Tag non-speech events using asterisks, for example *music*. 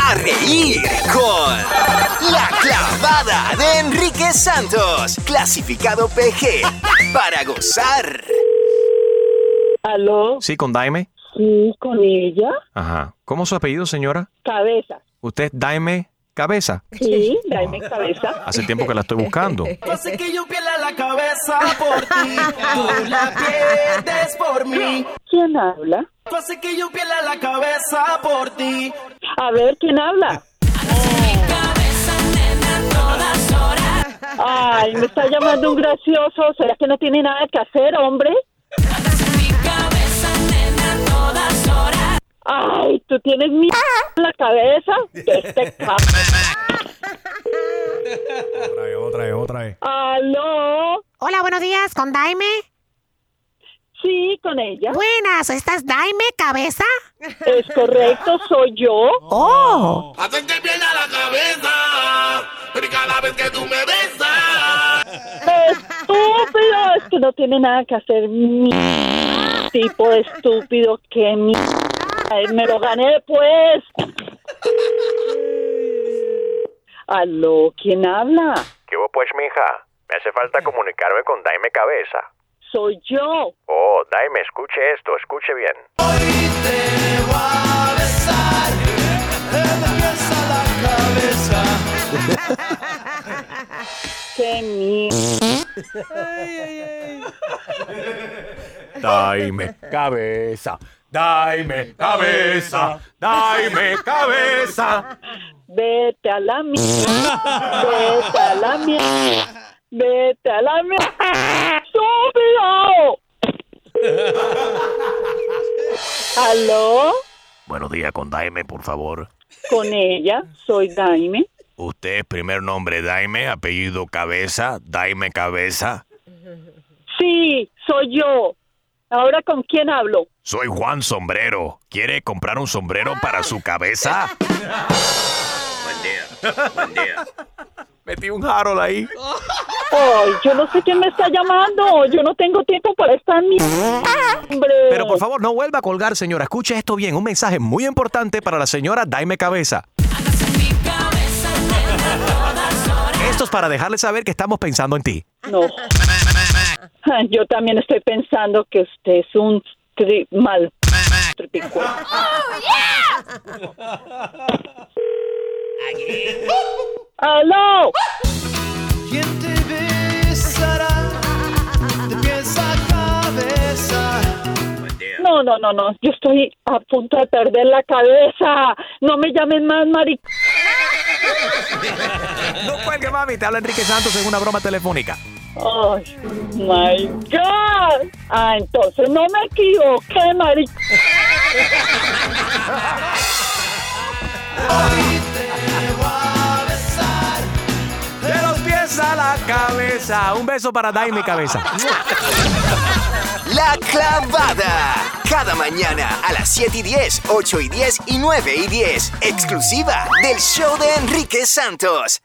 A reír con La Clavada de Enrique Santos. Clasificado PG. Para gozar. ¿Aló? Sí, con Daime. Sí, con ella. Ajá. ¿Cómo es su apellido, señora? Cabeza. ¿Usted es Daime Cabeza? Sí, dame cabeza. Hace tiempo que la estoy buscando. *laughs* Hace que yo pierda la cabeza por ti, tú la pierdes por mí. ¿Quién habla? Tú haces que yo pierda la cabeza por ti. A ver, ¿quién habla? Ay, me está llamando un gracioso. ¿Será que no tiene nada que hacer, hombre? Ay, tú tienes mi en la cabeza. Este Otra vez, otra vez, otra vez. ¿Aló? Hola, buenos días, ¿con Daime? Sí, con ella. Buenas, ¿estás Daime Cabeza? Es correcto, soy yo. Oh. Hacen que pierda la cabeza. Pero cada vez que tú me besas. Estúpido, es que no tiene nada que hacer mi tipo de estúpido que mi Ay, me lo gané pues. Aló, ¿quién habla? ¿Qué hubo pues, mija? Me hace falta comunicarme con Daime Cabeza. Soy yo. Oh, Daime, escuche esto, escuche bien. Te voy a besar, la cabeza. *laughs* Que mi Daime cabeza, daime cabeza, daime cabeza. Vete a la mierda. Vete a la mierda. Vete a la mierda. ¡Estúpido! ¿Aló? Buenos días, con Daime, por favor. Con ella, soy Daime. Usted es primer nombre Daime, apellido Cabeza, Daime Cabeza. Sí, soy yo. ¿Ahora con quién hablo? Soy Juan Sombrero. ¿Quiere comprar un sombrero para su cabeza? Buen día, buen día. Metí un Harold ahí. Ay, yo no sé quién me está llamando. Yo no tengo tiempo para estar ni... Hombre. Pero por favor, no vuelva a colgar, señora. Escuche esto bien. Un mensaje muy importante para la señora Daime Cabeza. Esto es para dejarle saber que estamos pensando en ti. No. *laughs* Yo también estoy pensando que usted es un tri- mal tripicué. *laughs* ¡Aló! ¿Quién te No, no, no, no. Yo estoy a punto de perder la cabeza. No me llamen más, Mari. No cuelgue, mami. Te habla Enrique Santos en una broma telefónica. Oh, my God. Ah, entonces no me equivoqué, Mari. De cabeza. Un beso para Daime Cabeza. La Clavada. Cada mañana a las 7 y 10, 8 y 10 y 9 y 10. Exclusiva del show de Enrique Santos.